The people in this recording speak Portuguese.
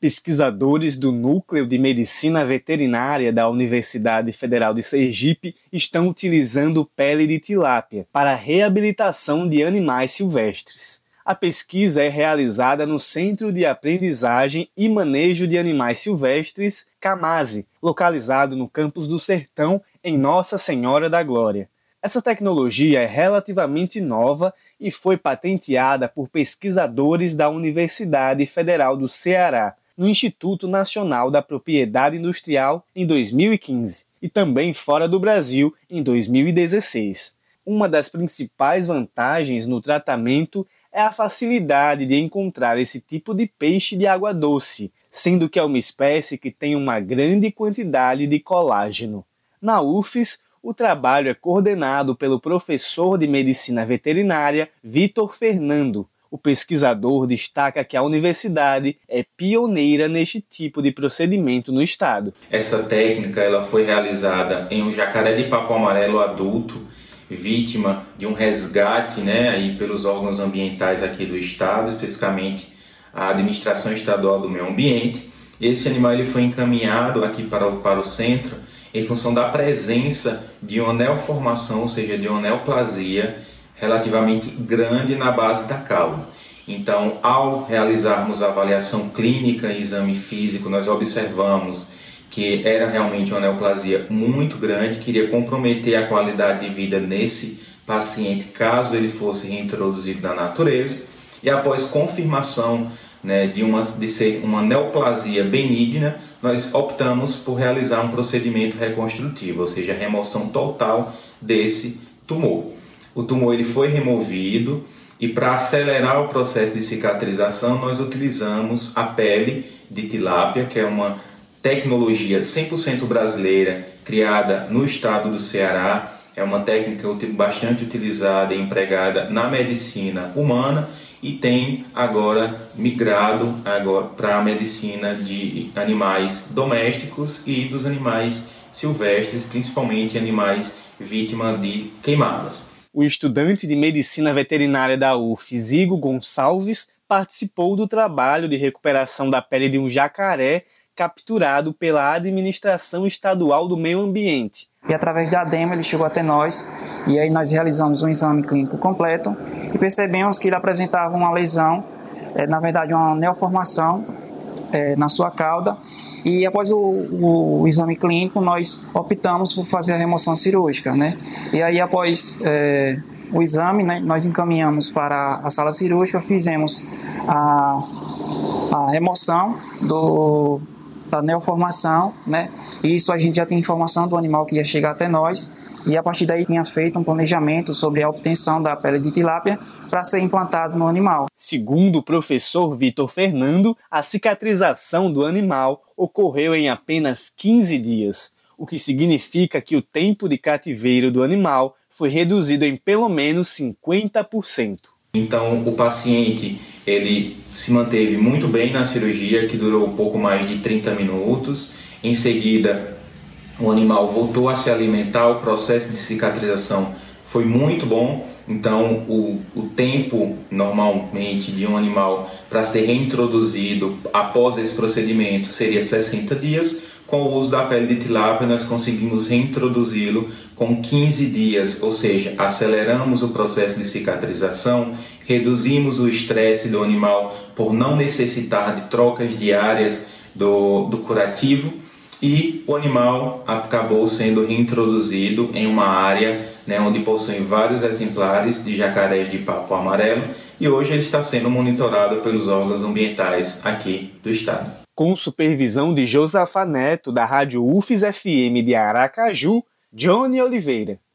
Pesquisadores do Núcleo de Medicina Veterinária da Universidade Federal de Sergipe estão utilizando pele de tilápia para a reabilitação de animais silvestres. A pesquisa é realizada no Centro de Aprendizagem e Manejo de Animais Silvestres, CAMASE, localizado no campus do Sertão, em Nossa Senhora da Glória. Essa tecnologia é relativamente nova e foi patenteada por pesquisadores da Universidade Federal do Ceará, no Instituto Nacional da Propriedade Industrial em 2015 e também fora do Brasil em 2016. Uma das principais vantagens no tratamento é a facilidade de encontrar esse tipo de peixe de água doce, sendo que é uma espécie que tem uma grande quantidade de colágeno. Na UFES, o trabalho é coordenado pelo professor de medicina veterinária Vitor Fernando, o pesquisador destaca que a universidade é pioneira neste tipo de procedimento no estado. Essa técnica ela foi realizada em um jacaré de papo amarelo adulto, vítima de um resgate né, aí pelos órgãos ambientais aqui do estado, especificamente a Administração Estadual do Meio Ambiente. Esse animal ele foi encaminhado aqui para o, para o centro em função da presença de uma neoformação, ou seja, de uma neoplasia relativamente grande na base da cauda. Então, ao realizarmos a avaliação clínica e exame físico, nós observamos que era realmente uma neoplasia muito grande, que iria comprometer a qualidade de vida nesse paciente caso ele fosse reintroduzido na natureza. E após confirmação né, de, uma, de ser uma neoplasia benigna, nós optamos por realizar um procedimento reconstrutivo, ou seja, remoção total desse tumor o tumor ele foi removido e para acelerar o processo de cicatrização nós utilizamos a pele de tilápia, que é uma tecnologia 100% brasileira criada no estado do Ceará. É uma técnica bastante utilizada e empregada na medicina humana e tem agora migrado agora para a medicina de animais domésticos e dos animais silvestres, principalmente animais vítimas de queimadas. O estudante de medicina veterinária da UF, Zigo Gonçalves, participou do trabalho de recuperação da pele de um jacaré capturado pela Administração Estadual do Meio Ambiente. E através da ADEMA ele chegou até nós e aí nós realizamos um exame clínico completo e percebemos que ele apresentava uma lesão, é, na verdade uma neoformação é, na sua cauda e após o, o, exame clínico nós optamos por fazer a remoção cirúrgica, né? E aí após é, o exame, né, nós encaminhamos para a sala cirúrgica, fizemos a, a remoção do, da neoformação, né? E isso a gente já tem informação do animal que ia chegar até nós e a partir daí tinha feito um planejamento sobre a obtenção da pele de tilápia para ser implantado no animal. Segundo o professor Vitor Fernando, a cicatrização do animal ocorreu em apenas 15 dias, o que significa que o tempo de cativeiro do animal foi reduzido em pelo menos 50%. Então, o paciente ele se manteve muito bem na cirurgia, que durou um pouco mais de 30 minutos. Em seguida, o animal voltou a se alimentar, o processo de cicatrização foi muito bom. Então, o, o tempo normalmente de um animal para ser reintroduzido após esse procedimento seria 60 dias. Com o uso da pele de tilápia, nós conseguimos reintroduzi-lo com 15 dias, ou seja, aceleramos o processo de cicatrização, reduzimos o estresse do animal por não necessitar de trocas diárias do, do curativo e o animal acabou sendo reintroduzido em uma área né, onde possui vários exemplares de jacarés de papo amarelo e hoje ele está sendo monitorado pelos órgãos ambientais aqui do estado. Com supervisão de Josafa Neto, da Rádio UFES FM de Aracaju, Johnny Oliveira.